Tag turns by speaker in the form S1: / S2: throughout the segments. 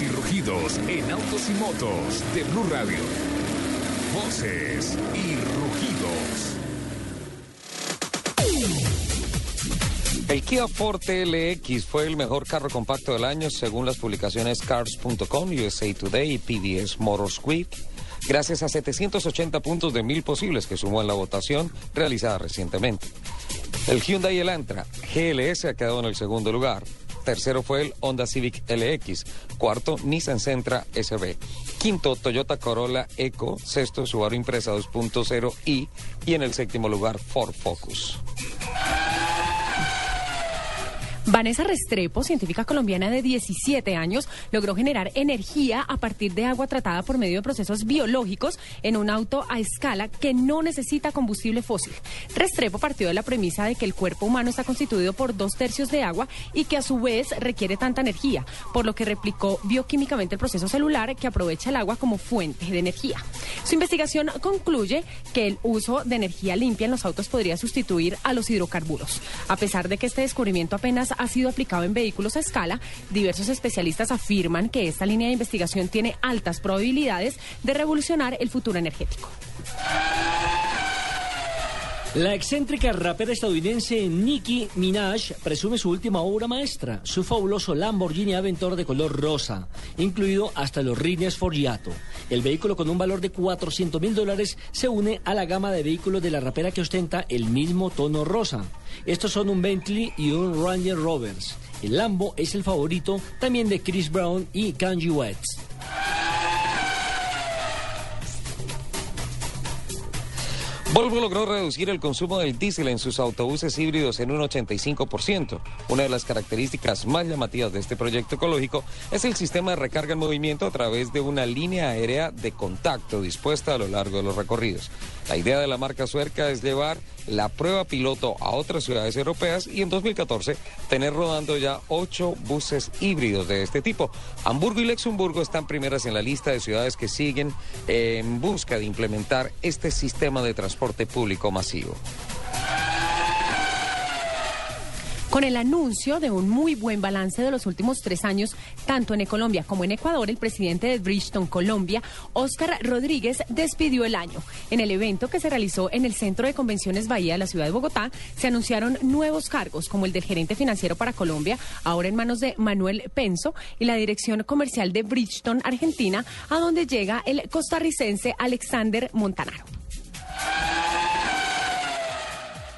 S1: Y rugidos en autos y motos de Blue Radio. Voces y rugidos.
S2: El Kia Forte LX fue el mejor carro compacto del año según las publicaciones Cars.com, USA Today y PBS Motors Week, gracias a 780 puntos de mil posibles que sumó en la votación realizada recientemente. El Hyundai Elantra GLS ha quedado en el segundo lugar. Tercero fue el Honda Civic LX. Cuarto, Nissan Sentra SB. Quinto, Toyota Corolla Eco. Sexto, Subaru Impresa 2.0i. Y en el séptimo lugar, Ford Focus.
S3: Vanessa Restrepo, científica colombiana de 17 años, logró generar energía a partir de agua tratada por medio de procesos biológicos en un auto a escala que no necesita combustible fósil. Restrepo partió de la premisa de que el cuerpo humano está constituido por dos tercios de agua y que a su vez requiere tanta energía, por lo que replicó bioquímicamente el proceso celular que aprovecha el agua como fuente de energía. Su investigación concluye que el uso de energía limpia en los autos podría sustituir a los hidrocarburos. A pesar de que este descubrimiento apenas ha sido aplicado en vehículos a escala, diversos especialistas afirman que esta línea de investigación tiene altas probabilidades de revolucionar el futuro energético.
S4: La excéntrica rapera estadounidense Nicki Minaj presume su última obra maestra, su fabuloso Lamborghini Aventor de color rosa, incluido hasta los rines Forgiato. El vehículo con un valor de 400 mil dólares se une a la gama de vehículos de la rapera que ostenta el mismo tono rosa. Estos son un Bentley y un Ranger Rovers. El Lambo es el favorito también de Chris Brown y Kanye West.
S2: Volvo logró reducir el consumo del diésel en sus autobuses híbridos en un 85%. Una de las características más llamativas de este proyecto ecológico es el sistema de recarga en movimiento a través de una línea aérea de contacto dispuesta a lo largo de los recorridos. La idea de la marca suerca es llevar la prueba piloto a otras ciudades europeas y en 2014 tener rodando ya ocho buses híbridos de este tipo. Hamburgo y Luxemburgo están primeras en la lista de ciudades que siguen en busca de implementar este sistema de transporte público masivo.
S3: Con el anuncio de un muy buen balance de los últimos tres años, tanto en Colombia como en Ecuador, el presidente de Bridgestone Colombia, Óscar Rodríguez, despidió el año. En el evento que se realizó en el Centro de Convenciones Bahía de la ciudad de Bogotá, se anunciaron nuevos cargos, como el del gerente financiero para Colombia, ahora en manos de Manuel Penso, y la dirección comercial de Bridgestone Argentina, a donde llega el costarricense Alexander Montanaro.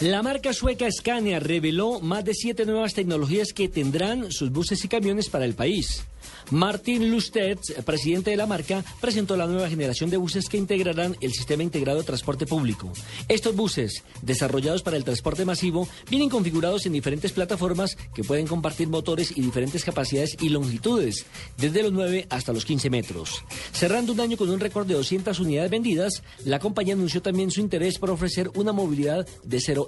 S4: La marca sueca Scania reveló más de siete nuevas tecnologías que tendrán sus buses y camiones para el país. Martin Lustet, presidente de la marca, presentó la nueva generación de buses que integrarán el sistema integrado de transporte público. Estos buses, desarrollados para el transporte masivo, vienen configurados en diferentes plataformas que pueden compartir motores y diferentes capacidades y longitudes, desde los 9 hasta los 15 metros. Cerrando un año con un récord de 200 unidades vendidas, la compañía anunció también su interés por ofrecer una movilidad de cero